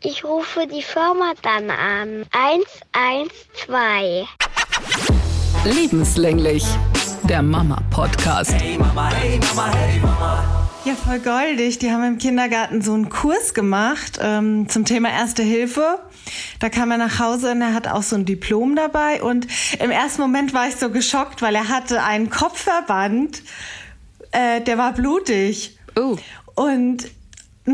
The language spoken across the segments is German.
Ich rufe die Firma dann an. 112. Lebenslänglich. Der Mama-Podcast. Hey Mama, hey Mama, hey Mama. Ja, voll goldig. Die haben im Kindergarten so einen Kurs gemacht ähm, zum Thema Erste Hilfe. Da kam er nach Hause und er hat auch so ein Diplom dabei. Und im ersten Moment war ich so geschockt, weil er hatte einen Kopfverband, äh, der war blutig. Oh. Und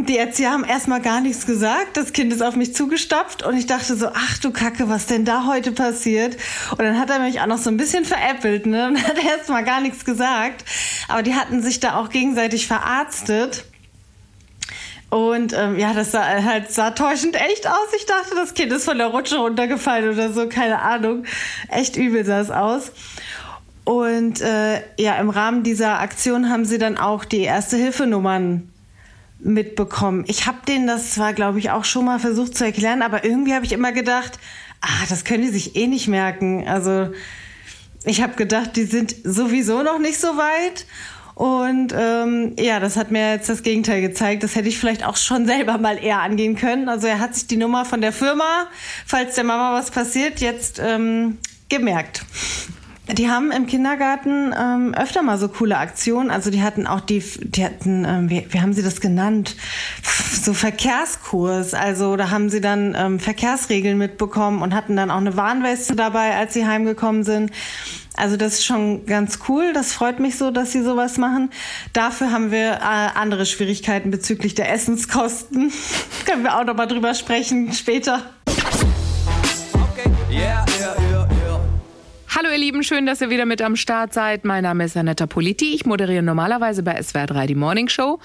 die Erzieher haben erstmal gar nichts gesagt. Das Kind ist auf mich zugestapft und ich dachte so, ach du Kacke, was denn da heute passiert? Und dann hat er mich auch noch so ein bisschen veräppelt, ne? Und hat erstmal gar nichts gesagt. Aber die hatten sich da auch gegenseitig verarztet. Und ähm, ja, das sah halt sah täuschend echt aus. Ich dachte, das Kind ist von der Rutsche runtergefallen oder so, keine Ahnung. Echt übel sah es aus. Und äh, ja, im Rahmen dieser Aktion haben sie dann auch die Erste-Hilfe-Nummern mitbekommen. Ich habe denen das zwar, glaube ich, auch schon mal versucht zu erklären, aber irgendwie habe ich immer gedacht, ah, das können die sich eh nicht merken. Also ich habe gedacht, die sind sowieso noch nicht so weit. Und ähm, ja, das hat mir jetzt das Gegenteil gezeigt. Das hätte ich vielleicht auch schon selber mal eher angehen können. Also er hat sich die Nummer von der Firma, falls der Mama was passiert, jetzt ähm, gemerkt. Die haben im Kindergarten ähm, öfter mal so coole Aktionen. Also die hatten auch die, die hatten, ähm, wie, wie haben sie das genannt? So Verkehrskurs. Also da haben sie dann ähm, Verkehrsregeln mitbekommen und hatten dann auch eine Warnweste dabei, als sie heimgekommen sind. Also das ist schon ganz cool. Das freut mich so, dass sie sowas machen. Dafür haben wir äh, andere Schwierigkeiten bezüglich der Essenskosten. Können wir auch noch mal drüber sprechen später. Okay, yeah, yeah. Hallo ihr Lieben, schön, dass ihr wieder mit am Start seid. Mein Name ist Anetta Politi. Ich moderiere normalerweise bei SWR 3 die Morning Show.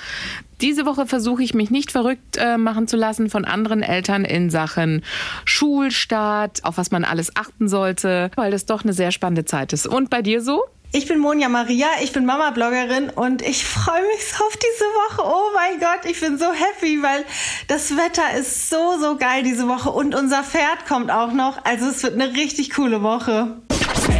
Diese Woche versuche ich mich nicht verrückt äh, machen zu lassen von anderen Eltern in Sachen Schulstart, auf was man alles achten sollte, weil das doch eine sehr spannende Zeit ist. Und bei dir so? Ich bin Monja Maria, ich bin Mama-Bloggerin und ich freue mich so auf diese Woche. Oh mein Gott, ich bin so happy, weil das Wetter ist so, so geil diese Woche und unser Pferd kommt auch noch. Also es wird eine richtig coole Woche.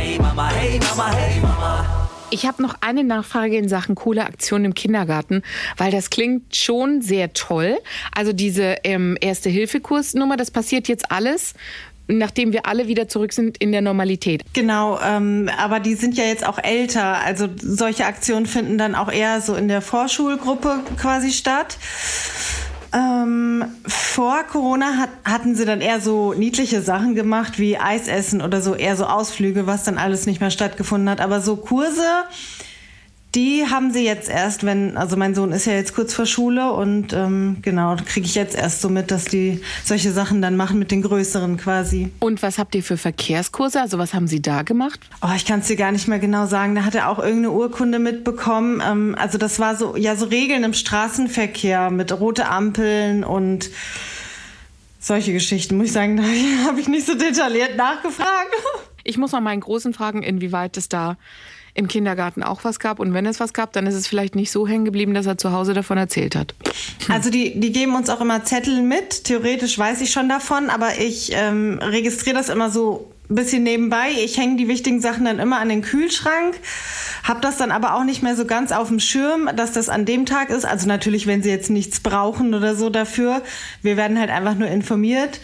Hey Mama, hey Mama, hey Mama. Ich habe noch eine Nachfrage in Sachen coole Aktionen im Kindergarten, weil das klingt schon sehr toll. Also diese ähm, Erste-Hilfe-Kursnummer, das passiert jetzt alles, nachdem wir alle wieder zurück sind in der Normalität. Genau, ähm, aber die sind ja jetzt auch älter. Also solche Aktionen finden dann auch eher so in der Vorschulgruppe quasi statt. Ähm, vor Corona hat, hatten sie dann eher so niedliche Sachen gemacht wie Eisessen oder so, eher so Ausflüge, was dann alles nicht mehr stattgefunden hat. Aber so Kurse, die haben sie jetzt erst, wenn, also mein Sohn ist ja jetzt kurz vor Schule und ähm, genau, kriege ich jetzt erst so mit, dass die solche Sachen dann machen mit den Größeren quasi. Und was habt ihr für Verkehrskurse? Also was haben Sie da gemacht? Oh, ich kann es dir gar nicht mehr genau sagen. Da hat er auch irgendeine Urkunde mitbekommen. Ähm, also das war so, ja, so Regeln im Straßenverkehr mit rote Ampeln und solche Geschichten. Muss ich sagen, da habe ich nicht so detailliert nachgefragt. Ich muss mal meinen Großen fragen, inwieweit es da im Kindergarten auch was gab. Und wenn es was gab, dann ist es vielleicht nicht so hängen geblieben, dass er zu Hause davon erzählt hat. Also die, die geben uns auch immer Zettel mit. Theoretisch weiß ich schon davon, aber ich ähm, registriere das immer so ein bisschen nebenbei. Ich hänge die wichtigen Sachen dann immer an den Kühlschrank, habe das dann aber auch nicht mehr so ganz auf dem Schirm, dass das an dem Tag ist. Also natürlich, wenn sie jetzt nichts brauchen oder so dafür. Wir werden halt einfach nur informiert.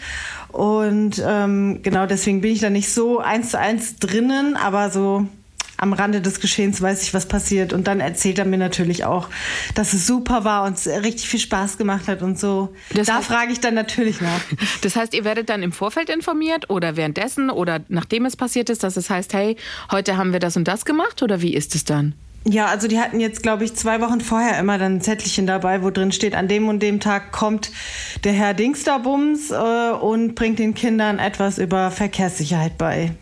Und ähm, genau deswegen bin ich da nicht so eins zu eins drinnen, aber so am Rande des Geschehens weiß ich, was passiert. Und dann erzählt er mir natürlich auch, dass es super war und es richtig viel Spaß gemacht hat und so. Das da heißt- frage ich dann natürlich nach. Das heißt, ihr werdet dann im Vorfeld informiert oder währenddessen oder nachdem es passiert ist, dass es heißt, hey, heute haben wir das und das gemacht oder wie ist es dann? Ja, also die hatten jetzt, glaube ich, zwei Wochen vorher immer dann ein Zettelchen dabei, wo drin steht, an dem und dem Tag kommt der Herr Dingsterbums äh, und bringt den Kindern etwas über Verkehrssicherheit bei.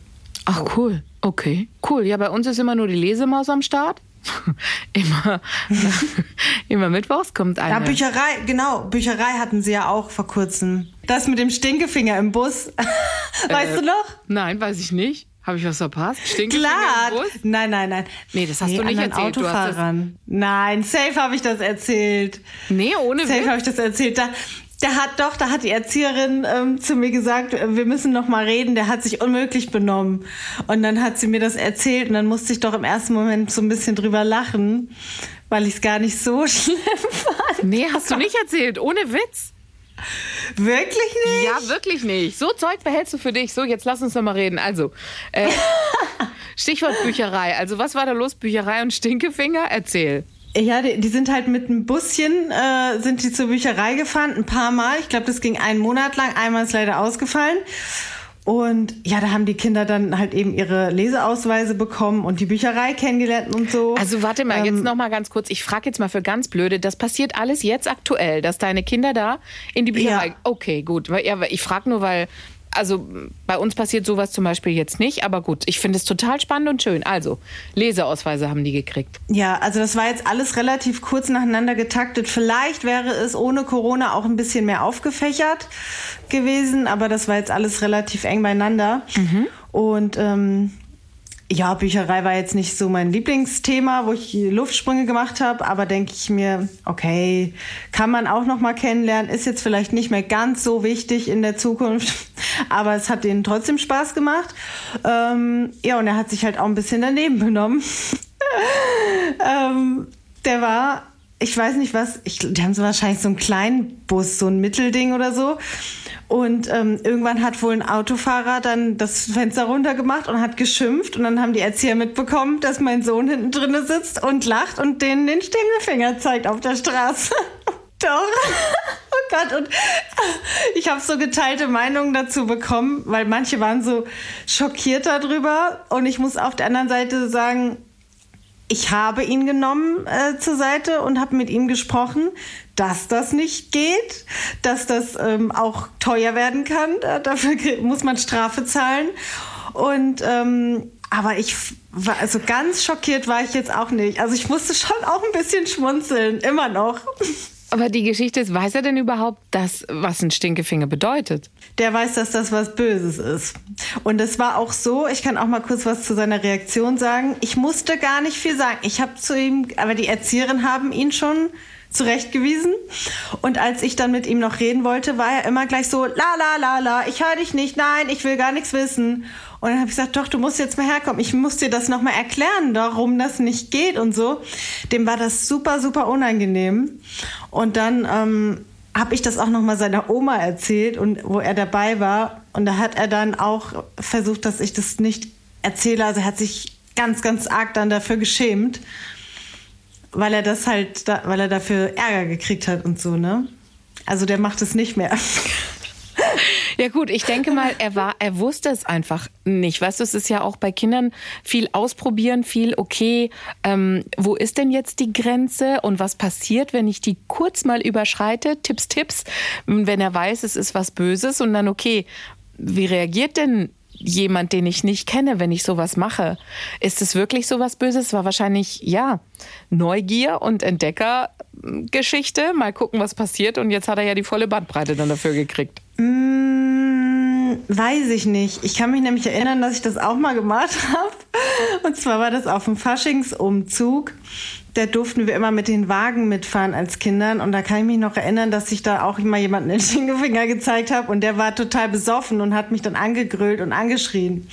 Ach cool, okay, cool. Ja, bei uns ist immer nur die Lesemaus am Start. immer, immer mittwochs kommt Ja, eine. Bücherei, genau, Bücherei hatten sie ja auch vor kurzem. Das mit dem Stinkefinger im Bus. weißt du noch? Nein, weiß ich nicht. Habe ich was verpasst? Stinkt Klar. im Bus? Nein, nein, nein. Nee, das hast du nicht erzählt. Autofahrern. Nein, safe habe ich das erzählt. Nee, ohne Safe habe ich das erzählt. Da, der hat doch, da hat die Erzieherin ähm, zu mir gesagt, äh, wir müssen noch mal reden. Der hat sich unmöglich benommen. Und dann hat sie mir das erzählt und dann musste ich doch im ersten Moment so ein bisschen drüber lachen, weil ich es gar nicht so schlimm fand. Nee, hast du nicht erzählt, ohne Witz. Wirklich nicht? Ja, wirklich nicht. So Zeug behältst du für dich. So, jetzt lass uns doch mal reden. Also, äh, Stichwort Bücherei. Also, was war da los? Bücherei und Stinkefinger? Erzähl. Ja, die, die sind halt mit einem Buschen, äh, sind die zur Bücherei gefahren, ein paar Mal. Ich glaube, das ging einen Monat lang. Einmal ist leider ausgefallen. Und ja, da haben die Kinder dann halt eben ihre Leseausweise bekommen und die Bücherei kennengelernt und so. Also warte mal, jetzt noch mal ganz kurz. Ich frage jetzt mal für ganz blöde. Das passiert alles jetzt aktuell, dass deine Kinder da in die Bücherei. Ja. Okay, gut. Ja, ich frage nur, weil also bei uns passiert sowas zum Beispiel jetzt nicht. Aber gut, ich finde es total spannend und schön. Also Leseausweise haben die gekriegt. Ja, also das war jetzt alles relativ kurz nacheinander getaktet. Vielleicht wäre es ohne Corona auch ein bisschen mehr aufgefächert gewesen, aber das war jetzt alles relativ eng beieinander. Und ähm, ja, Bücherei war jetzt nicht so mein Lieblingsthema, wo ich Luftsprünge gemacht habe, aber denke ich mir, okay, kann man auch noch mal kennenlernen, ist jetzt vielleicht nicht mehr ganz so wichtig in der Zukunft, aber es hat ihnen trotzdem Spaß gemacht. Ähm, ja, und er hat sich halt auch ein bisschen daneben benommen. ähm, der war, ich weiß nicht was, ich, die haben so wahrscheinlich so einen kleinen Bus, so ein Mittelding oder so. Und ähm, irgendwann hat wohl ein Autofahrer dann das Fenster runtergemacht und hat geschimpft. Und dann haben die Erzieher mitbekommen, dass mein Sohn hinten drinne sitzt und lacht und denen den Stinkefinger zeigt auf der Straße. Doch. Oh Gott, und ich habe so geteilte Meinungen dazu bekommen, weil manche waren so schockiert darüber. Und ich muss auf der anderen Seite sagen, ich habe ihn genommen äh, zur Seite und habe mit ihm gesprochen, dass das nicht geht, dass das ähm, auch teuer werden kann. Da, dafür muss man Strafe zahlen. Und ähm, aber ich war also ganz schockiert war ich jetzt auch nicht. Also ich musste schon auch ein bisschen schmunzeln, immer noch. Aber die Geschichte ist, weiß er denn überhaupt, das, was ein Stinkefinger bedeutet? Der weiß, dass das was Böses ist. Und es war auch so, ich kann auch mal kurz was zu seiner Reaktion sagen. Ich musste gar nicht viel sagen. Ich habe zu ihm, aber die Erzieherin haben ihn schon zurechtgewiesen. Und als ich dann mit ihm noch reden wollte, war er immer gleich so, la la la la, ich höre dich nicht, nein, ich will gar nichts wissen. Und dann habe ich gesagt, doch, du musst jetzt mal herkommen. Ich muss dir das nochmal erklären, warum das nicht geht und so. Dem war das super, super unangenehm. Und dann ähm, habe ich das auch nochmal seiner Oma erzählt und wo er dabei war. Und da hat er dann auch versucht, dass ich das nicht erzähle. Also er hat sich ganz, ganz arg dann dafür geschämt, weil er das halt, da, weil er dafür Ärger gekriegt hat und so, ne? Also der macht es nicht mehr. Ja gut, ich denke mal, er war, er wusste es einfach nicht. Weißt du, es ist ja auch bei Kindern viel ausprobieren, viel okay. Ähm, wo ist denn jetzt die Grenze und was passiert, wenn ich die kurz mal überschreite? Tipps, Tipps. Wenn er weiß, es ist was Böses und dann okay, wie reagiert denn jemand, den ich nicht kenne, wenn ich sowas mache? Ist es wirklich sowas Böses? War wahrscheinlich ja Neugier und Entdeckergeschichte. Mal gucken, was passiert. Und jetzt hat er ja die volle Bandbreite dann dafür gekriegt. Mm, weiß ich nicht. Ich kann mich nämlich erinnern, dass ich das auch mal gemacht habe. Und zwar war das auf dem Faschingsumzug. Da durften wir immer mit den Wagen mitfahren als Kindern. Und da kann ich mich noch erinnern, dass ich da auch immer jemanden den Stinkefinger gezeigt habe. Und der war total besoffen und hat mich dann angegrölt und angeschrien.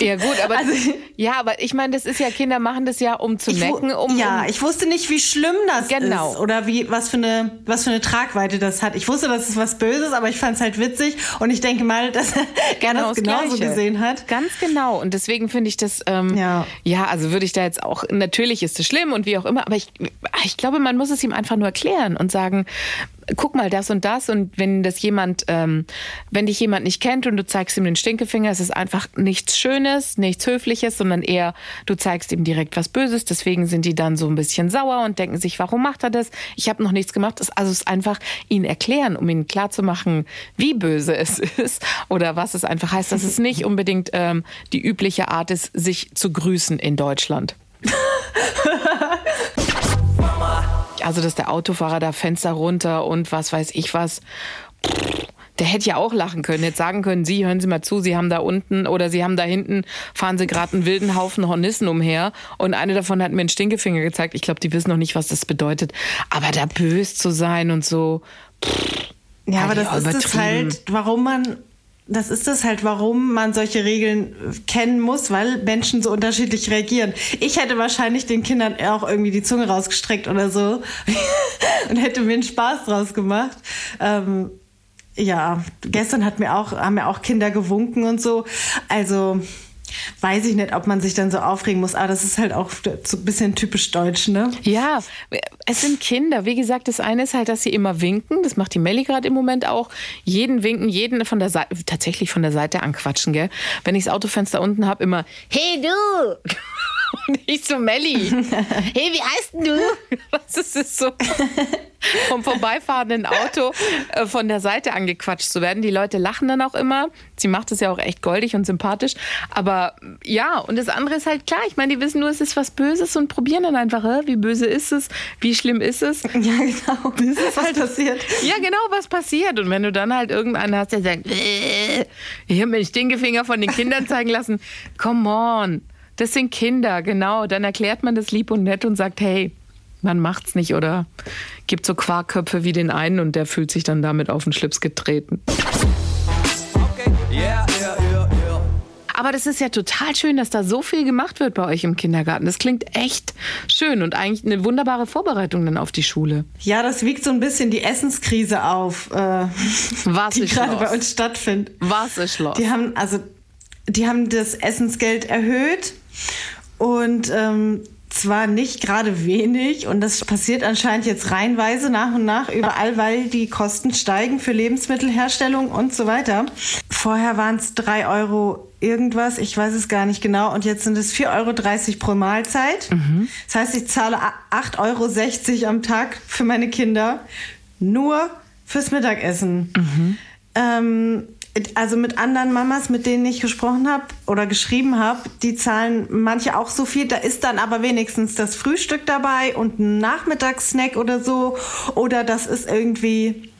Ja gut, aber Also- ja, aber ich meine, das ist ja Kinder machen das ja um zu mecken, um ja, um, ich wusste nicht, wie schlimm das Genau. ist oder wie was für eine was für eine Tragweite das hat. Ich wusste, das ist was Böses, aber ich fand es halt witzig und ich denke mal, dass er genau das genauso Gleiche. gesehen hat. Ganz genau. Und deswegen finde ich das, ähm, Ja. ja. also würde ich da jetzt auch, natürlich ist es schlimm und wie auch immer, aber ich, ich glaube, man muss es ihm einfach nur erklären und sagen, guck mal das und das und wenn das jemand, ähm, wenn dich jemand nicht kennt und du zeigst ihm den Stinkefinger, es ist einfach nichts Schönes, nichts Höfliches, sondern eher, du zeigst ihm direkt was Böses. Deswegen sind die dann so ein bisschen sauer und denken sich, warum macht er das? Ich habe noch nichts gemacht. Also es ist einfach ihn erklären, um ihnen klarzumachen, wie böse es ist oder was es einfach heißt, dass es nicht unbedingt ähm, die übliche Art ist, sich zu grüßen in Deutschland. Also, dass der Autofahrer da Fenster runter und was weiß ich was. Der hätte ja auch lachen können, hätte sagen können, Sie, hören Sie mal zu, Sie haben da unten oder Sie haben da hinten, fahren Sie gerade einen wilden Haufen Hornissen umher und eine davon hat mir einen Stinkefinger gezeigt. Ich glaube, die wissen noch nicht, was das bedeutet. Aber da bös zu sein und so. Ja, aber das ist es übertrieben. halt, warum man das ist es halt, warum man solche Regeln äh, kennen muss, weil Menschen so unterschiedlich reagieren. Ich hätte wahrscheinlich den Kindern auch irgendwie die Zunge rausgestreckt oder so und hätte mir einen Spaß draus gemacht. Ähm, ja, gestern hat mir auch, haben mir auch Kinder gewunken und so. Also weiß ich nicht, ob man sich dann so aufregen muss, aber das ist halt auch so ein bisschen typisch deutsch, ne? Ja, es sind Kinder. Wie gesagt, das eine ist halt, dass sie immer winken. Das macht die Melli gerade im Moment auch. Jeden winken, jeden von der Seite, tatsächlich von der Seite anquatschen, gell? Wenn ich das Autofenster unten habe, immer, hey du! Und nicht so Melli. Hey, wie heißt denn du? Was ist das so? Vom vorbeifahrenden Auto äh, von der Seite angequatscht zu werden. Die Leute lachen dann auch immer. Sie macht es ja auch echt goldig und sympathisch. Aber ja, und das andere ist halt klar. Ich meine, die wissen nur, es ist was Böses und probieren dann einfach, hä? wie böse ist es? Wie schlimm ist es? Ja, genau. Das ist was passiert. Ja, genau, was passiert. Und wenn du dann halt irgendeinen hast, der sagt, "Äh, ich habe mir den Stinkefinger von den Kindern zeigen lassen. Come on. Das sind Kinder, genau. Dann erklärt man das lieb und nett und sagt, hey, man macht's nicht oder gibt so Quarkköpfe wie den einen und der fühlt sich dann damit auf den Schlips getreten. Okay, yeah, yeah, yeah. Aber das ist ja total schön, dass da so viel gemacht wird bei euch im Kindergarten. Das klingt echt schön und eigentlich eine wunderbare Vorbereitung dann auf die Schule. Ja, das wiegt so ein bisschen die Essenskrise auf, äh, Was die gerade bei uns stattfindet. Was ist los? Die haben also, die haben das Essensgeld erhöht und ähm, zwar nicht gerade wenig und das passiert anscheinend jetzt reihenweise nach und nach überall, weil die Kosten steigen für Lebensmittelherstellung und so weiter. Vorher waren es drei Euro irgendwas, ich weiß es gar nicht genau und jetzt sind es 4,30 Euro pro Mahlzeit. Das heißt, ich zahle 8,60 Euro am Tag für meine Kinder nur fürs Mittagessen. Ähm, also mit anderen Mamas, mit denen ich gesprochen habe oder geschrieben habe, die zahlen manche auch so viel. Da ist dann aber wenigstens das Frühstück dabei und ein Nachmittagssnack oder so. Oder das ist irgendwie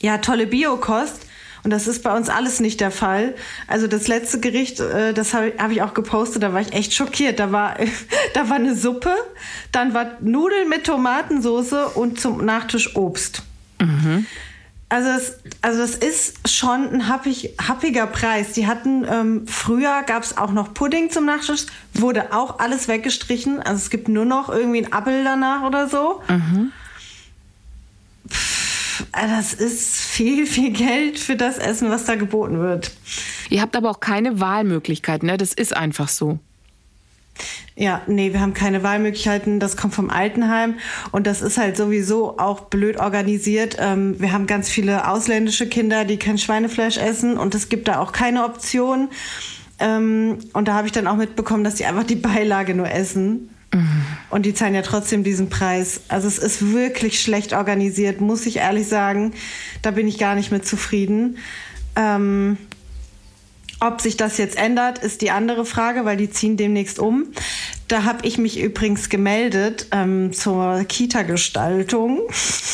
ja tolle Biokost. Und das ist bei uns alles nicht der Fall. Also das letzte Gericht, äh, das habe hab ich auch gepostet, da war ich echt schockiert. Da war, da war eine Suppe, dann war Nudeln mit Tomatensoße und zum Nachtisch Obst. Also es, also es ist schon ein happig, happiger Preis. Die hatten ähm, früher gab es auch noch Pudding zum Nachtisch, wurde auch alles weggestrichen. Also es gibt nur noch irgendwie ein Appel danach oder so. Pff, das ist viel, viel Geld für das Essen, was da geboten wird. Ihr habt aber auch keine Wahlmöglichkeit, ne? Das ist einfach so. Ja, nee, wir haben keine Wahlmöglichkeiten. Das kommt vom Altenheim und das ist halt sowieso auch blöd organisiert. Ähm, wir haben ganz viele ausländische Kinder, die kein Schweinefleisch essen und es gibt da auch keine Option. Ähm, und da habe ich dann auch mitbekommen, dass die einfach die Beilage nur essen. Und die zahlen ja trotzdem diesen Preis. Also es ist wirklich schlecht organisiert, muss ich ehrlich sagen. Da bin ich gar nicht mit zufrieden. Ähm, ob sich das jetzt ändert, ist die andere Frage, weil die ziehen demnächst um. Da habe ich mich übrigens gemeldet ähm, zur Kita-Gestaltung,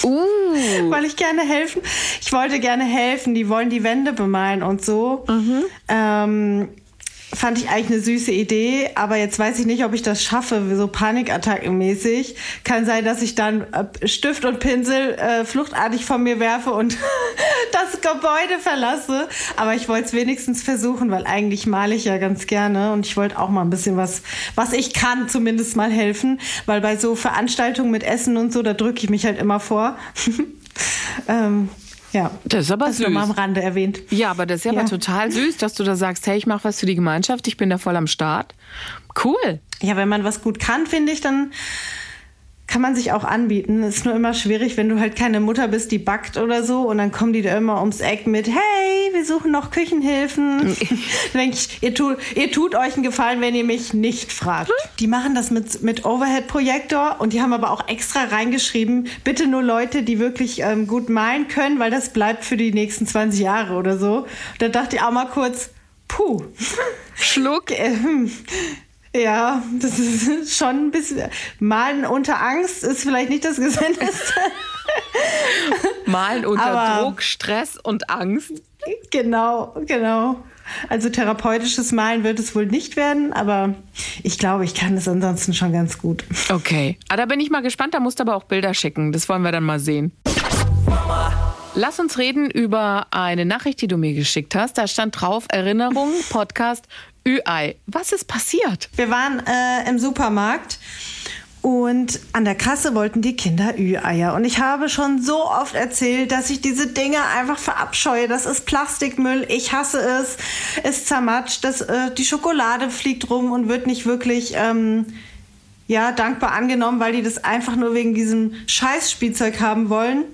Uh. weil ich gerne helfen. Ich wollte gerne helfen. Die wollen die Wände bemalen und so. Ähm, fand ich eigentlich eine süße Idee, aber jetzt weiß ich nicht, ob ich das schaffe, so Panikattackenmäßig. Kann sein, dass ich dann äh, Stift und Pinsel äh, fluchtartig von mir werfe und das Gebäude verlasse. Aber ich wollte es wenigstens versuchen, weil eigentlich male ich ja ganz gerne und ich wollte auch mal ein bisschen was, was ich kann, zumindest mal helfen, weil bei so Veranstaltungen mit Essen und so, da drücke ich mich halt immer vor. ähm, ja, Das ist aber das süß. nur mal am Rande erwähnt. Ja, aber das ist ja, aber total süß, dass du da sagst, hey, ich mache was für die Gemeinschaft, ich bin da voll am Start. Cool. Ja, wenn man was gut kann, finde ich, dann kann man sich auch anbieten. Ist nur immer schwierig, wenn du halt keine Mutter bist, die backt oder so und dann kommen die da immer ums Eck mit, hey, wir suchen noch Küchenhilfen. denke ich, ihr tut, ihr tut euch einen Gefallen, wenn ihr mich nicht fragt. Die machen das mit, mit Overhead-Projektor und die haben aber auch extra reingeschrieben, bitte nur Leute, die wirklich ähm, gut malen können, weil das bleibt für die nächsten 20 Jahre oder so. Da dachte ich auch mal kurz, puh. Schluck. Ähm, ja, das ist schon ein bisschen. Malen unter Angst ist vielleicht nicht das Gesündeste. Malen unter Aber- Druck, Stress und Angst. genau, genau. Also therapeutisches Malen wird es wohl nicht werden, aber ich glaube, ich kann es ansonsten schon ganz gut. Okay. Ah, da bin ich mal gespannt, da musst du aber auch Bilder schicken. Das wollen wir dann mal sehen. Lass uns reden über eine Nachricht, die du mir geschickt hast. Da stand drauf Erinnerung, Podcast, Ü-Ei. Was ist passiert? Wir waren äh, im Supermarkt Und an der Kasse wollten die Kinder Ü-Eier. Und ich habe schon so oft erzählt, dass ich diese Dinge einfach verabscheue. Das ist Plastikmüll. Ich hasse es. Es zermatscht. Das, äh, die Schokolade fliegt rum und wird nicht wirklich ähm, ja, dankbar angenommen, weil die das einfach nur wegen diesem Scheißspielzeug haben wollen.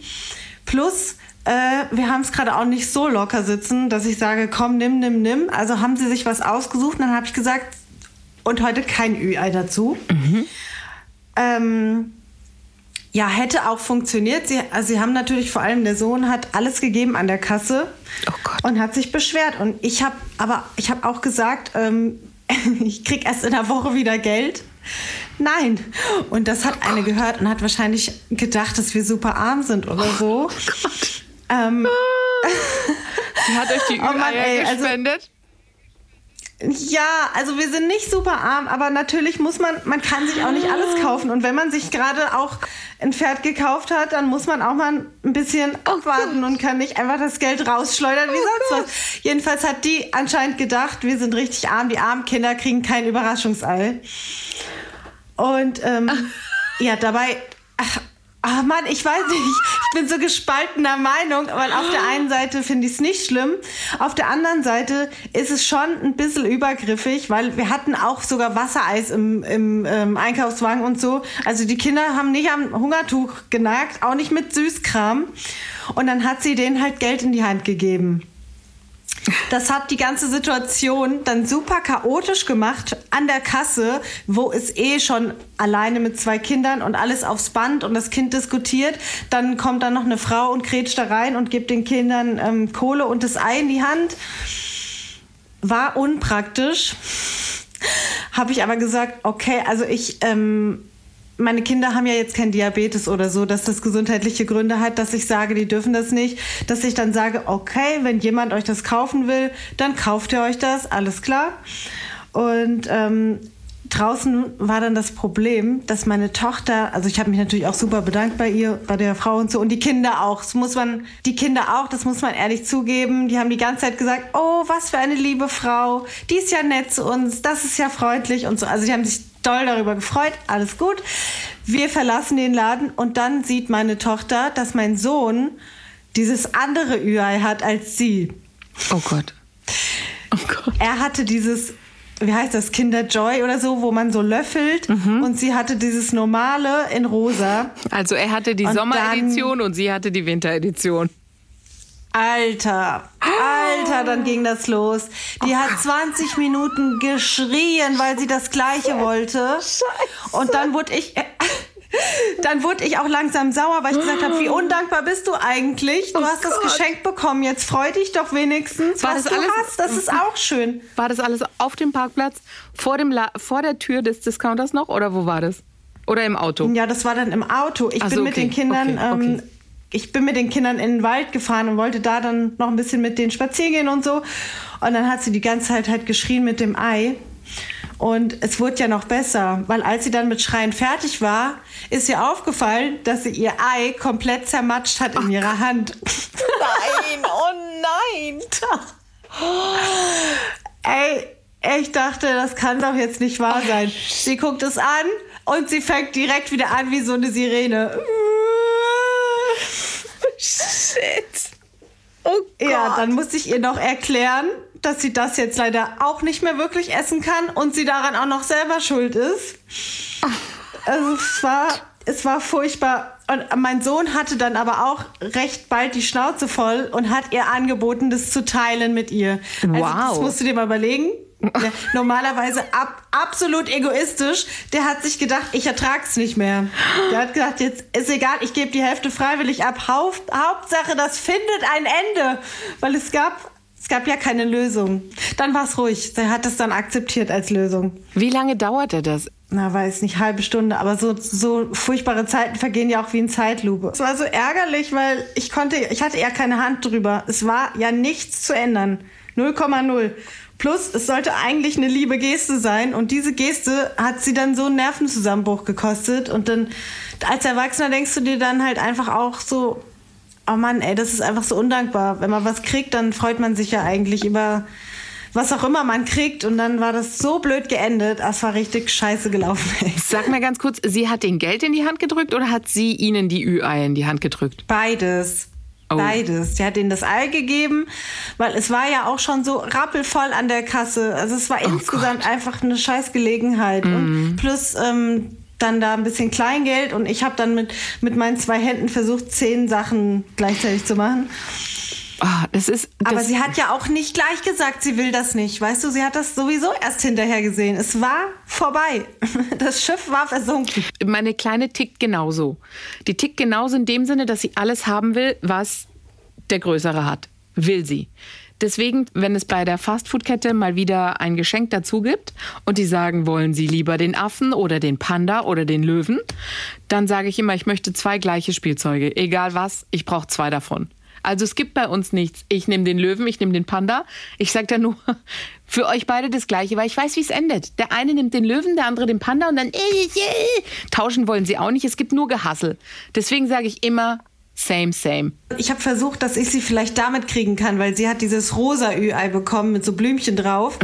Plus, äh, wir haben es gerade auch nicht so locker sitzen, dass ich sage, komm, nimm, nimm, nimm. Also haben sie sich was ausgesucht. Und dann habe ich gesagt, und heute kein Ü-Ei dazu. Ähm, ja, hätte auch funktioniert. Sie, also sie haben natürlich vor allem der Sohn hat alles gegeben an der Kasse Oh Gott. und hat sich beschwert. Und ich habe aber ich habe auch gesagt, ähm, ich krieg erst in der Woche wieder Geld. Nein. Und das hat eine gehört und hat wahrscheinlich gedacht, dass wir super arm sind oder so. Ähm, Sie hat euch die Oh Mann, ey, also- gespendet? Ja, also wir sind nicht super arm, aber natürlich muss man, man kann sich auch nicht alles kaufen. Und wenn man sich gerade auch ein Pferd gekauft hat, dann muss man auch mal ein bisschen abwarten und kann nicht einfach das Geld rausschleudern wie sonst was. Jedenfalls hat die anscheinend gedacht, wir sind richtig arm, die armen Kinder kriegen kein Überraschungsei. Und ähm, ja, dabei, ach, ach Mann, ich weiß nicht, ich bin so gespaltener Meinung, weil auf der einen Seite finde ich es nicht schlimm, auf der anderen Seite ist es schon ein bisschen übergriffig, weil wir hatten auch sogar Wassereis im, im ähm, Einkaufswagen und so. Also die Kinder haben nicht am Hungertuch genagt, auch nicht mit Süßkram. Und dann hat sie denen halt Geld in die Hand gegeben. Das hat die ganze Situation dann super chaotisch gemacht an der Kasse, wo es eh schon alleine mit zwei Kindern und alles aufs Band und das Kind diskutiert. Dann kommt dann noch eine Frau und kretscht da rein und gibt den Kindern ähm, Kohle und das Ei in die Hand. War unpraktisch. Habe ich aber gesagt, okay, also ich, ähm, meine Kinder haben ja jetzt kein Diabetes oder so, dass das gesundheitliche Gründe hat, dass ich sage, die dürfen das nicht, dass ich dann sage, okay, wenn jemand euch das kaufen will, dann kauft ihr euch das, alles klar. Und ähm, draußen war dann das Problem, dass meine Tochter, also ich habe mich natürlich auch super bedankt bei ihr, bei der Frau und so und die Kinder auch. Das muss man, die Kinder auch, das muss man ehrlich zugeben. Die haben die ganze Zeit gesagt, oh, was für eine liebe Frau, die ist ja nett zu uns, das ist ja freundlich und so. Also die haben sich doll darüber gefreut, alles gut. Wir verlassen den Laden und dann sieht meine Tochter, dass mein Sohn dieses andere Ü-Ei hat als sie. Oh Gott. Oh Gott. Er hatte dieses, wie heißt das, Kinder Joy oder so, wo man so löffelt. Und sie hatte dieses normale in rosa. Also er hatte die Sommeredition und sie hatte die Winteredition. Alter, Alter, dann ging das los. Die hat 20 Minuten geschrien, weil sie das Gleiche wollte. Und dann wurde ich, dann wurde ich auch langsam sauer, weil ich gesagt habe, wie undankbar bist du eigentlich? Du Oh hast das. Geschenk bekommen, jetzt freu dich doch wenigstens, War was das du alles- hast. Das ist auch schön. War das alles auf dem Parkplatz, vor, dem La vor der Tür des Discounters noch oder wo war das? Oder im Auto? Ja, das war dann im Auto. Ich Ach so, bin mit okay, den Kindern, okay, okay. Ähm, ich bin mit den Kindern in den Wald gefahren und wollte da dann noch ein bisschen mit denen spazieren gehen und so. Und dann hat sie die ganze Zeit halt geschrien mit dem Ei. Und es wurde ja noch besser, weil als sie dann mit Schreien fertig war, ist ihr aufgefallen, dass sie ihr Ei komplett zermatscht hat in ihrer Hand. Nein, oh nein. Ey, ich dachte, das kann doch jetzt nicht wahr sein. Sie guckt es an und sie fängt direkt wieder an wie so eine Sirene. Shit. Oh Gott. Ja, dann musste ich ihr noch erklären, dass sie das jetzt leider auch nicht mehr wirklich essen kann und sie daran auch noch selber schuld ist. Also es war, es war furchtbar. Und mein Sohn hatte dann aber auch recht bald die Schnauze voll und hat ihr angeboten, das zu teilen mit ihr. Also Wow. das musst du dir mal überlegen. Normalerweise ab, absolut egoistisch. Der hat sich gedacht, ich ertrag's nicht mehr. Der hat gedacht, jetzt ist egal, ich gebe die Hälfte freiwillig ab. Haupt, Hauptsache, das findet ein Ende. Weil es gab, es gab ja keine Lösung. Dann war's ruhig. Der hat es dann akzeptiert als Lösung. Wie lange dauerte das? Na, weiß nicht, halbe Stunde, aber so, so furchtbare Zeiten vergehen ja auch wie in Zeitlupe. Es war so ärgerlich, weil ich konnte, ich hatte ja keine Hand drüber. Es war ja nichts zu ändern. 0,0. Plus, es sollte eigentlich eine liebe Geste sein und diese Geste hat sie dann so einen Nervenzusammenbruch gekostet und dann, als Erwachsener denkst du dir dann halt einfach auch so, oh Mann, ey, das ist einfach so undankbar. Wenn man was kriegt, dann freut man sich ja eigentlich über was auch immer man kriegt. Und dann war das so blöd geendet, es war richtig scheiße gelaufen. Sag mal ganz kurz, sie hat den Geld in die Hand gedrückt oder hat sie ihnen die Ü-Eier in die Hand gedrückt? Beides. Oh. Beides. Die hat ihnen das Ei gegeben, weil es war ja auch schon so rappelvoll an der Kasse. Also es war insgesamt einfach eine Scheißgelegenheit. Und plus ähm, dann da ein bisschen Kleingeld und ich habe dann mit, mit meinen zwei Händen versucht, zehn Sachen gleichzeitig zu machen. Ah, das ist. Das Aber sie hat ja auch nicht gleich gesagt, sie will das nicht. Weißt du, sie hat das sowieso erst hinterher gesehen. Es war vorbei. Das Schiff war versunken. meine Kleine tickt genauso. Die tickt genauso in dem Sinne, dass sie alles haben will, was der Größere hat. Will sie. Deswegen, wenn es bei der Fastfood-Kette mal wieder ein Geschenk dazu gibt und die sagen, wollen sie lieber den Affen oder den Panda oder den Löwen, dann sage ich immer, ich möchte zwei gleiche Spielzeuge. Egal was, ich brauche zwei davon. Also es gibt bei uns nichts. Ich nehme den Löwen, ich nehme den Panda. Ich sage dann nur für euch beide das Gleiche, weil ich weiß, wie es endet. Der eine nimmt den Löwen, der andere den Panda und dann tauschen wollen sie auch nicht. Es gibt nur Gehassel. Deswegen sage ich immer same, same. Ich habe versucht, dass ich sie vielleicht damit kriegen kann, weil sie hat dieses rosa Ü-Ei bekommen mit so Blümchen drauf.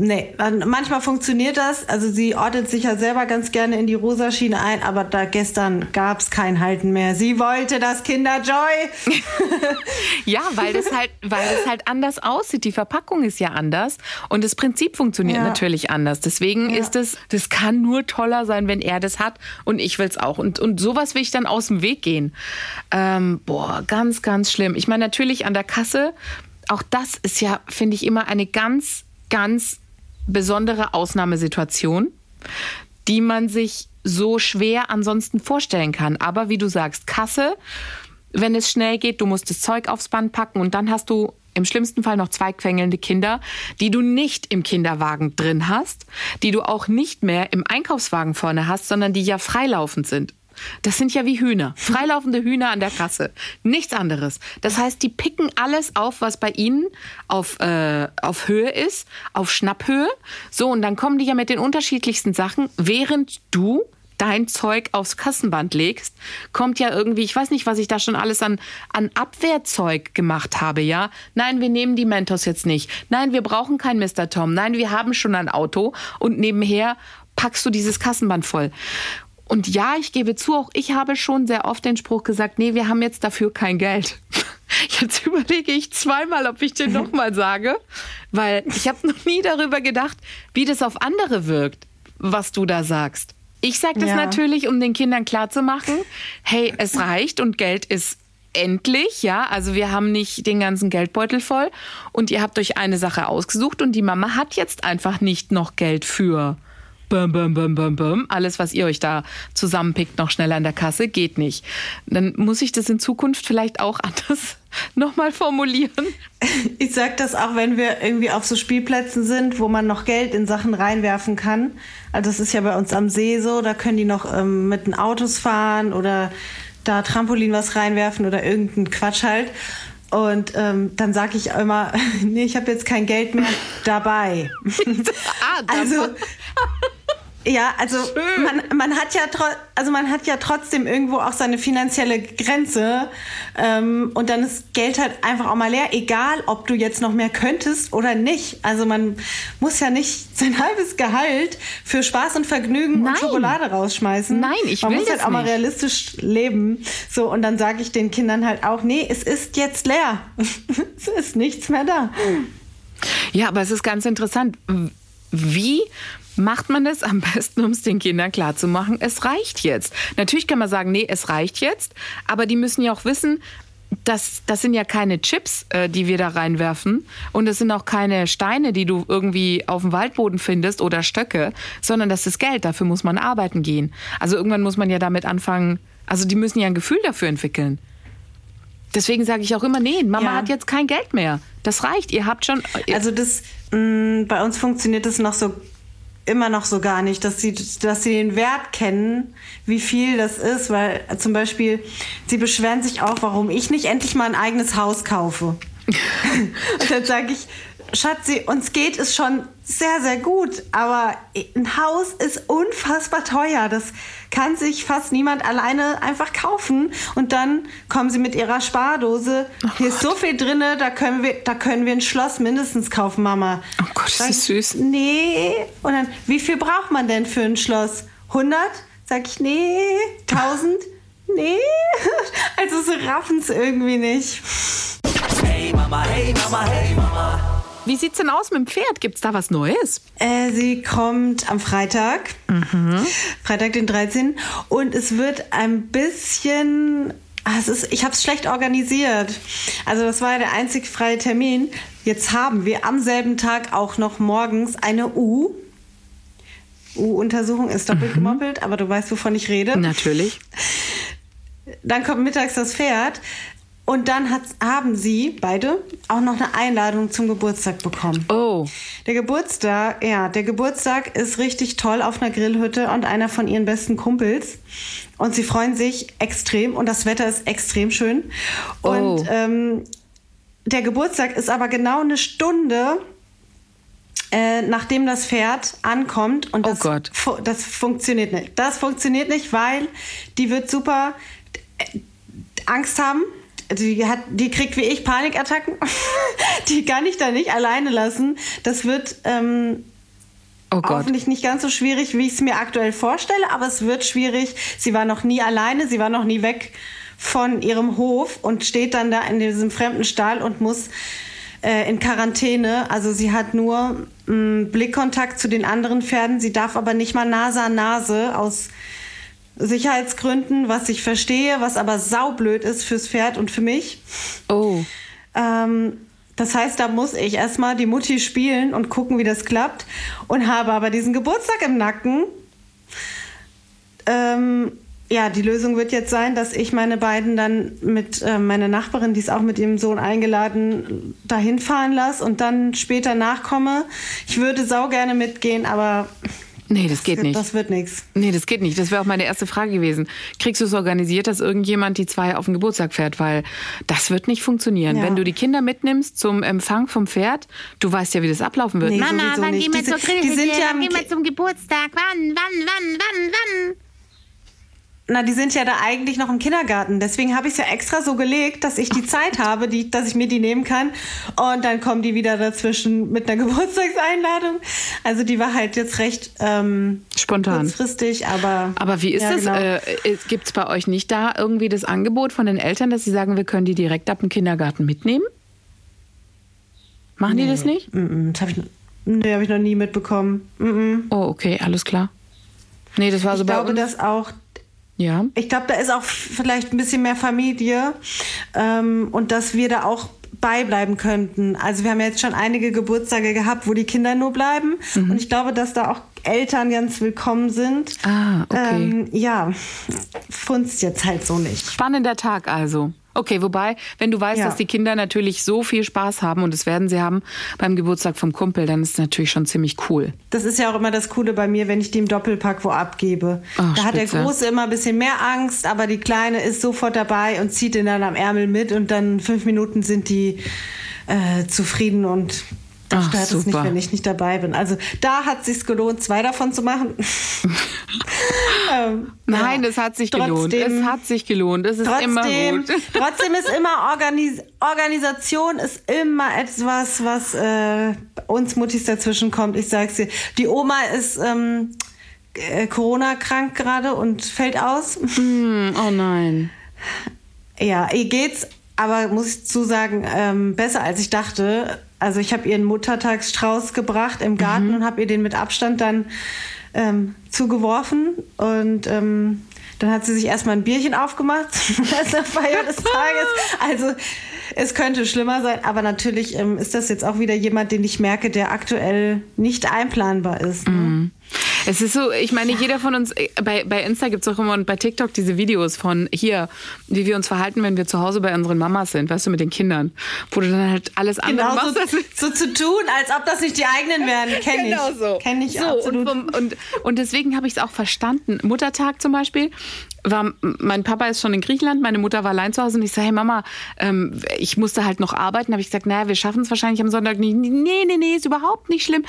Nee, manchmal funktioniert das. Also sie ordnet sich ja selber ganz gerne in die rosa Schiene ein, aber da gestern gab es kein Halten mehr. Sie wollte das Kinderjoy. Ja, weil das halt, weil das halt anders aussieht. Die Verpackung ist ja anders und das Prinzip funktioniert Ja. natürlich anders. Deswegen ist es, das kann nur toller sein, wenn er das hat und ich will's auch. Und, und sowas will ich dann aus dem Weg gehen. Ähm, boah, ganz, ganz schlimm. Ich meine, natürlich an der Kasse, auch das ist ja, finde ich, immer eine ganz, ganz besondere Ausnahmesituation, die man sich so schwer ansonsten vorstellen kann. Aber wie du sagst, Kasse, wenn es schnell geht, du musst das Zeug aufs Band packen und dann hast du im schlimmsten Fall noch zwei quengelnde Kinder, die du nicht im Kinderwagen drin hast, die du auch nicht mehr im Einkaufswagen vorne hast, sondern die ja freilaufend sind. Das sind ja wie Hühner, freilaufende Hühner an der Kasse. Nichts anderes. Das heißt, die picken alles auf, was bei ihnen auf, äh, auf Höhe ist, auf Schnapphöhe. So, und dann kommen die ja mit den unterschiedlichsten Sachen, während du dein Zeug aufs Kassenband legst, kommt ja irgendwie, ich weiß nicht, was ich da schon alles an, an Abwehrzeug gemacht habe, ja. Nein, wir nehmen die Mentos jetzt nicht. Nein, wir brauchen kein Mr. Tom. Nein, wir haben schon ein Auto und nebenher packst du dieses Kassenband voll. Und ja, ich gebe zu, auch ich habe schon sehr oft den Spruch gesagt, nee, wir haben jetzt dafür kein Geld. Jetzt überlege ich zweimal, ob ich den nochmal sage, weil ich habe noch nie darüber gedacht, wie das auf andere wirkt, was du da sagst. Ich sage das Ja. natürlich, um den Kindern klarzumachen, hey, es reicht und Geld ist endlich, ja, also wir haben nicht den ganzen Geldbeutel voll und ihr habt euch eine Sache ausgesucht und die Mama hat jetzt einfach nicht noch Geld für bum, bum, bum, bum, bum. alles, was ihr euch da zusammenpickt, noch schneller in der Kasse, geht nicht. Dann muss ich das in Zukunft vielleicht auch anders nochmal formulieren. Ich sag das auch, wenn wir irgendwie auf so Spielplätzen sind, wo man noch Geld in Sachen reinwerfen kann. Also das ist ja bei uns am See so, da können die noch ähm, mit den Autos fahren oder da Trampolin was reinwerfen oder irgendeinen Quatsch halt. Und ähm, dann sage ich immer, nee, ich habe jetzt kein Geld mehr dabei. Ah, da- Also ja, also man, man hat ja also man hat ja trotzdem irgendwo auch seine finanzielle Grenze ähm, und dann ist Geld halt einfach auch mal leer, egal ob du jetzt noch mehr könntest oder nicht. Also man muss ja nicht sein halbes Gehalt für Spaß und Vergnügen Nein. und Schokolade rausschmeißen. Nein, ich man will muss halt auch mal nicht. realistisch leben. So und dann sage ich den Kindern halt auch, nee, es ist jetzt leer, es ist nichts mehr da. Ja, aber es ist ganz interessant. Wie macht man das am besten, um es den Kindern klarzumachen? Es reicht jetzt. Natürlich kann man sagen, nee, es reicht jetzt, aber die müssen ja auch wissen, das, das sind ja keine Chips, äh, die wir da reinwerfen. Und das sind auch keine Steine, die du irgendwie auf dem Waldboden findest oder Stöcke, sondern das ist Geld. Dafür muss man arbeiten gehen. Also irgendwann muss man ja damit anfangen. Also die müssen ja ein Gefühl dafür entwickeln. Deswegen sage ich auch immer, nee, Mama Ja. hat jetzt kein Geld mehr. Das reicht. Ihr habt schon. Also das mh, bei uns funktioniert das noch so immer noch so gar nicht, dass sie, dass sie den Wert kennen, wie viel das ist, weil zum Beispiel sie beschweren sich auch, warum ich nicht endlich mal ein eigenes Haus kaufe. Und dann sage ich, Schatzi, uns geht es schon sehr, sehr gut, aber ein Haus ist unfassbar teuer. Das kann sich fast niemand alleine einfach kaufen. Und dann kommen sie mit ihrer Spardose. Hier ist so viel drin, da können, wir, da können wir ein Schloss mindestens kaufen, Mama. Oh Gott, ist das ich, süß. Nee. Und dann, wie viel braucht man denn für ein Schloss? 100? Sag ich, nee. 1000? Nee. Also sie raffen es irgendwie nicht. Hey Mama, hey Mama, hey Mama. Wie sieht's denn aus mit dem Pferd? Gibt's da was Neues? Äh, sie kommt am Freitag, Freitag den 13. Und es wird ein bisschen. ah, Es ist, ich habe es schlecht organisiert. Also das war ja der einzig freie Termin. Jetzt haben wir am selben Tag auch noch morgens eine U. U-Untersuchung ist doppelt gemoppelt, aber du weißt, wovon ich rede. Natürlich. Dann kommt mittags das Pferd. Und dann hat, haben sie beide auch noch eine Einladung zum Geburtstag bekommen. Oh, Der Geburtstag, ja, der Geburtstag ist richtig toll auf einer Grillhütte und einer von ihren besten Kumpels. Und sie freuen sich extrem und das Wetter ist extrem schön. Und Oh. ähm, der Geburtstag ist aber genau eine Stunde, äh, nachdem das Pferd ankommt. Und Oh das, Gott. fu- das funktioniert nicht. Das funktioniert nicht, weil die wird super äh, Angst haben. Die, hat, die kriegt wie ich Panikattacken. die kann ich da nicht alleine lassen. Das wird ähm, oh Gott. hoffentlich nicht ganz so schwierig, wie ich es mir aktuell vorstelle, aber es wird schwierig. Sie war noch nie alleine, sie war noch nie weg von ihrem Hof und steht dann da in diesem fremden Stall und muss äh, in Quarantäne. Also sie hat nur mh, Blickkontakt zu den anderen Pferden. Sie darf aber nicht mal Nase an Nase aus Sicherheitsgründen, was ich verstehe, was aber saublöd ist fürs Pferd und für mich. Oh. Ähm, das heißt, da muss ich erstmal die Mutti spielen und gucken, wie das klappt. Und habe aber diesen Geburtstag im Nacken. Ähm, ja, die Lösung wird jetzt sein, dass ich meine beiden dann mit äh, meiner Nachbarin, die ist auch mit ihrem Sohn eingeladen, dahin fahren lasse und dann später nachkomme. Ich würde sau gerne mitgehen, aber Nee, das geht nicht. das wird nichts. Nee, das geht nicht. Das wäre auch meine erste Frage gewesen. Kriegst du es organisiert, dass irgendjemand die zwei auf den Geburtstag fährt? Weil das wird nicht funktionieren. Ja. Wenn du die Kinder mitnimmst zum Empfang vom Pferd, du weißt ja, wie das ablaufen wird. Nee. Mama, wann nicht. gehen wir zur Grillhütte? wann gehen wir zum Geburtstag? Wann, wann, wann, wann, wann? Na, die sind ja da eigentlich noch im Kindergarten. Deswegen habe ich es ja extra so gelegt, dass ich die Zeit habe, die, dass ich mir die nehmen kann. Und dann kommen die wieder dazwischen mit einer Geburtstagseinladung. Also die war halt jetzt recht ähm, Spontan. kurzfristig, aber. Aber wie ist ja, das? genau. Äh, Gibt es bei euch nicht da irgendwie das Angebot von den Eltern, dass sie sagen, wir können die direkt ab dem Kindergarten mitnehmen? Machen die das nicht? Mm, mm, das habe ich, noch- nee, hab ich noch nie mitbekommen. Mm, mm. Oh, okay, alles klar. Nee, das war so Ich bei glaube, uns. dass auch ja. Ich glaube, da ist auch vielleicht ein bisschen mehr Familie ähm, und dass wir da auch beibleiben könnten. Also wir haben jetzt schon einige Geburtstage gehabt, wo die Kinder nur bleiben und ich glaube, dass da auch Eltern ganz willkommen sind. Ah, okay. Ähm, ja, funzt jetzt halt so nicht. Spannender Tag also. Okay, wobei, wenn du weißt, Ja. dass die Kinder natürlich so viel Spaß haben und das werden sie haben beim Geburtstag vom Kumpel, dann ist es natürlich schon ziemlich cool. Das ist ja auch immer das Coole bei mir, wenn ich die im Doppelpack wo abgebe. Ach, da hat der spitze. Große immer ein bisschen mehr Angst, aber die Kleine ist sofort dabei und zieht ihn dann am Ärmel mit und dann fünf Minuten sind die äh, zufrieden und Ach, stört es nicht, super. wenn ich nicht dabei bin. Also da hat es sich gelohnt, zwei davon zu machen. ähm, Nein, ja. es hat sich gelohnt. Trotzdem- Es hat sich gelohnt. Es ist immer Trotzdem, gut. trotzdem ist immer Organis Organisation ist immer etwas, was äh, uns Muttis dazwischen kommt. Ich sag's dir. Die Oma ist ähm, äh, Corona krank gerade und fällt aus. Hm, oh nein. Ja, ihr geht's, aber muss ich zusagen, ähm, besser als ich dachte. Also ich habe ihren Muttertagsstrauß gebracht im Garten und habe ihr den mit Abstand dann ähm, zugeworfen und ähm, dann hat sie sich erstmal ein Bierchen aufgemacht als der Feier des Tages. Also es könnte schlimmer sein, aber natürlich ähm, ist das jetzt auch wieder jemand, den ich merke, der aktuell nicht einplanbar ist. Ne? Es ist so, ich meine, jeder von uns, äh, bei, bei Insta gibt es auch immer und bei TikTok diese Videos von hier, wie wir uns verhalten, wenn wir zu Hause bei unseren Mamas sind, weißt du, mit den Kindern. Wo du dann halt alles andere Genau machst. so, so zu tun, als ob das nicht die eigenen wären. Kenn ich. Genau so. Kenn ich so, absolut. Und, und, und deswegen habe ich es auch verstanden. Muttertag zum Beispiel. War, mein Papa ist schon in Griechenland, meine Mutter war allein zu Hause und ich sage, hey Mama, ähm, ich musste halt noch arbeiten. habe ich gesagt, naja, wir schaffen es wahrscheinlich am Sonntag nicht. Nee, nee, nee, ist überhaupt nicht schlimm.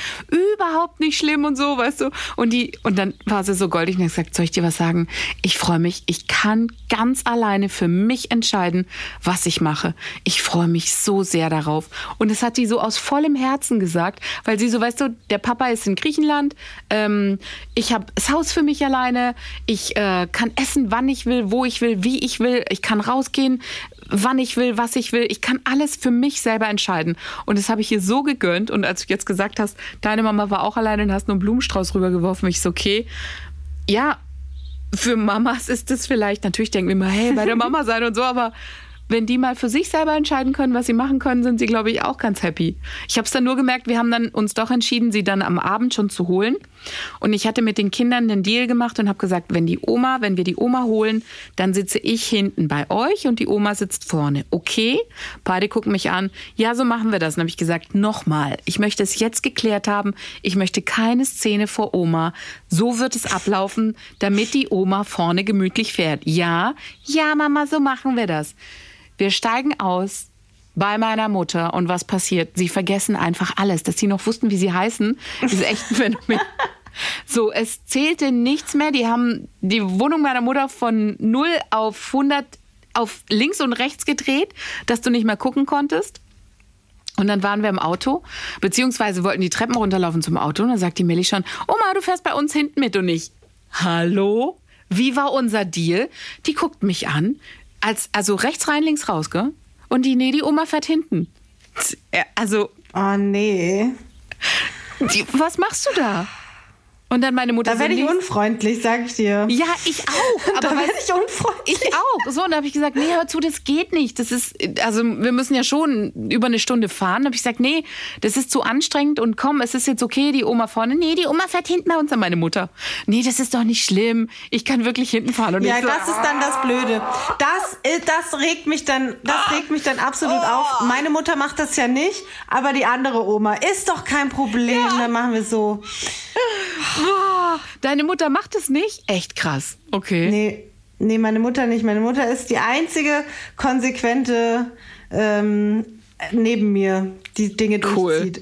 Überhaupt nicht schlimm und so, weißt du. Und, die, und dann war sie so goldig und hat gesagt, soll ich dir was sagen? Ich freue mich, ich kann ganz alleine für mich entscheiden, was ich mache. Ich freue mich so sehr darauf. Und das hat die so aus vollem Herzen gesagt, weil sie so, weißt du, der Papa ist in Griechenland, ähm, ich habe das Haus für mich alleine, ich äh, kann essen, wann ich will, wo ich will, wie ich will, ich kann rausgehen, wann ich will, was ich will. Ich kann alles für mich selber entscheiden. Und das habe ich ihr so gegönnt. Und als du jetzt gesagt hast, deine Mama war auch alleine und hast nur einen Blumenstrauß rübergeworfen, ich so, okay, ja, für Mamas ist es vielleicht, natürlich denken wir immer, hey, bei der Mama sein und so, aber wenn die mal für sich selber entscheiden können, was sie machen können, sind sie, glaube ich, auch ganz happy. Ich habe es dann nur gemerkt, wir haben dann uns doch entschieden, sie dann am Abend schon zu holen. Und ich hatte mit den Kindern den Deal gemacht und habe gesagt, wenn die Oma, wenn wir die Oma holen, dann sitze ich hinten bei euch und die Oma sitzt vorne. Okay? Beide gucken mich an. Ja, so machen wir das. Und habe ich gesagt, nochmal, ich möchte es jetzt geklärt haben. Ich möchte keine Szene vor Oma. So wird es ablaufen, damit die Oma vorne gemütlich fährt. Ja, ja, Mama, so machen wir das. Wir steigen aus bei meiner Mutter und was passiert? Sie vergessen einfach alles, dass sie noch wussten, wie sie heißen. Ist echt ein Phänomen. So, es zählte nichts mehr. Die haben die Wohnung meiner Mutter von 0 auf 100 auf links und rechts gedreht, dass du nicht mehr gucken konntest. Und dann waren wir im Auto, beziehungsweise wollten die Treppen runterlaufen zum Auto. Und dann sagt die Millie schon, Oma, du fährst bei uns hinten mit und ich. Hallo? Wie war unser Deal? Die guckt mich an, als, also rechts rein, links raus, gell? Und die, nee, die Oma fährt hinten. Ja, Also, Oh nee. die, was machst du da? Und dann meine Mutter Da werde ich unfreundlich, sag ich dir. Ja, ich auch. Aber da werde ich unfreundlich. Ich auch. So, und da habe ich gesagt, nee, hör zu, das geht nicht. Das ist, also wir müssen ja schon über eine Stunde fahren. Da habe ich gesagt, nee, das ist zu anstrengend und komm, es ist jetzt okay, die Oma vorne. Nee, die Oma fährt hinten bei uns an meine Mutter. Nee, das ist doch nicht schlimm. Ich kann wirklich hinten fahren. Und Ja, so, das ist dann das Blöde. Das, äh, das regt mich dann, das regt mich dann absolut auf. Meine Mutter macht das ja nicht, aber die andere Oma ist doch kein Problem. Dann machen wir so. Boah, deine Mutter macht es nicht? Echt krass. Okay. Nee, nee, meine Mutter nicht. Meine Mutter ist die einzige konsequente ähm, neben mir, die Dinge Cool. durchzieht.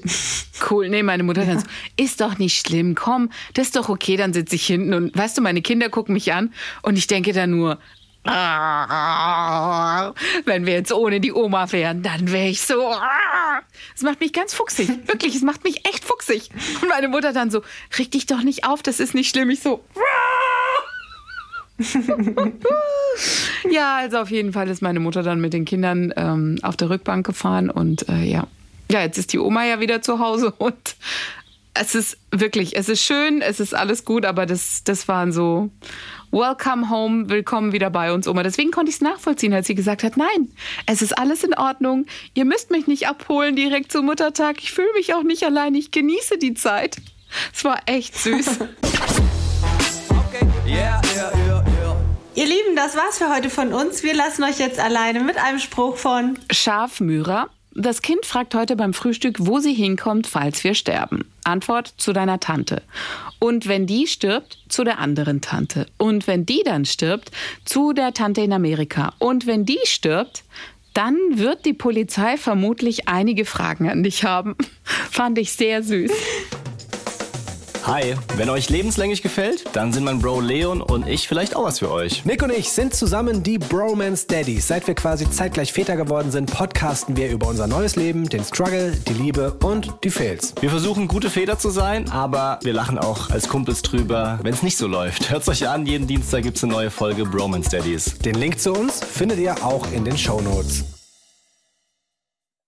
Cool, nee, meine Mutter dann so, ist doch nicht schlimm, komm, das ist doch okay, dann sitze ich hinten und weißt du, meine Kinder gucken mich an und ich denke dann nur, "Ah, wenn wir jetzt ohne die Oma wären, dann wäre ich so. ah." Es macht mich ganz fuchsig, wirklich, es macht mich echt fuchsig. Und meine Mutter dann so, reg dich doch nicht auf, das ist nicht schlimm. Ich so. ja, also auf jeden Fall ist meine Mutter dann mit den Kindern ähm, auf der Rückbank gefahren und äh, ja. Ja, jetzt ist die Oma ja wieder zu Hause und es ist wirklich, es ist schön, es ist alles gut, aber das, das waren so Welcome home, willkommen wieder bei uns, Oma. Deswegen konnte ich es nachvollziehen, als sie gesagt hat, nein, es ist alles in Ordnung. Ihr müsst mich nicht abholen direkt zum Muttertag. Ich fühle mich auch nicht allein. Ich genieße die Zeit. Es war echt süß. Okay, yeah, yeah, yeah, yeah. Ihr Lieben, das war's für heute von uns. Wir lassen euch jetzt alleine mit einem Spruch von Schafmührer. Das Kind fragt heute beim Frühstück, wo sie hinkommt, falls wir sterben. Antwort zu deiner Tante. Und wenn die stirbt, zu der anderen Tante. Und wenn die dann stirbt, zu der Tante in Amerika. Und wenn die stirbt, dann wird die Polizei vermutlich einige Fragen an dich haben. Fand ich sehr süß. Hi, wenn euch lebenslänglich gefällt, dann sind mein Bro Leon und ich vielleicht auch was für euch. Nick und ich sind zusammen die Bromance Daddies. Seit wir quasi zeitgleich Väter geworden sind, podcasten wir über unser neues Leben, den Struggle, die Liebe und die Fails. Wir versuchen gute Väter zu sein, aber wir lachen auch als Kumpels drüber, wenn es nicht so läuft. Hört's euch an, jeden Dienstag gibt's eine neue Folge Bromance Daddies. Den Link zu uns findet ihr auch in den Shownotes.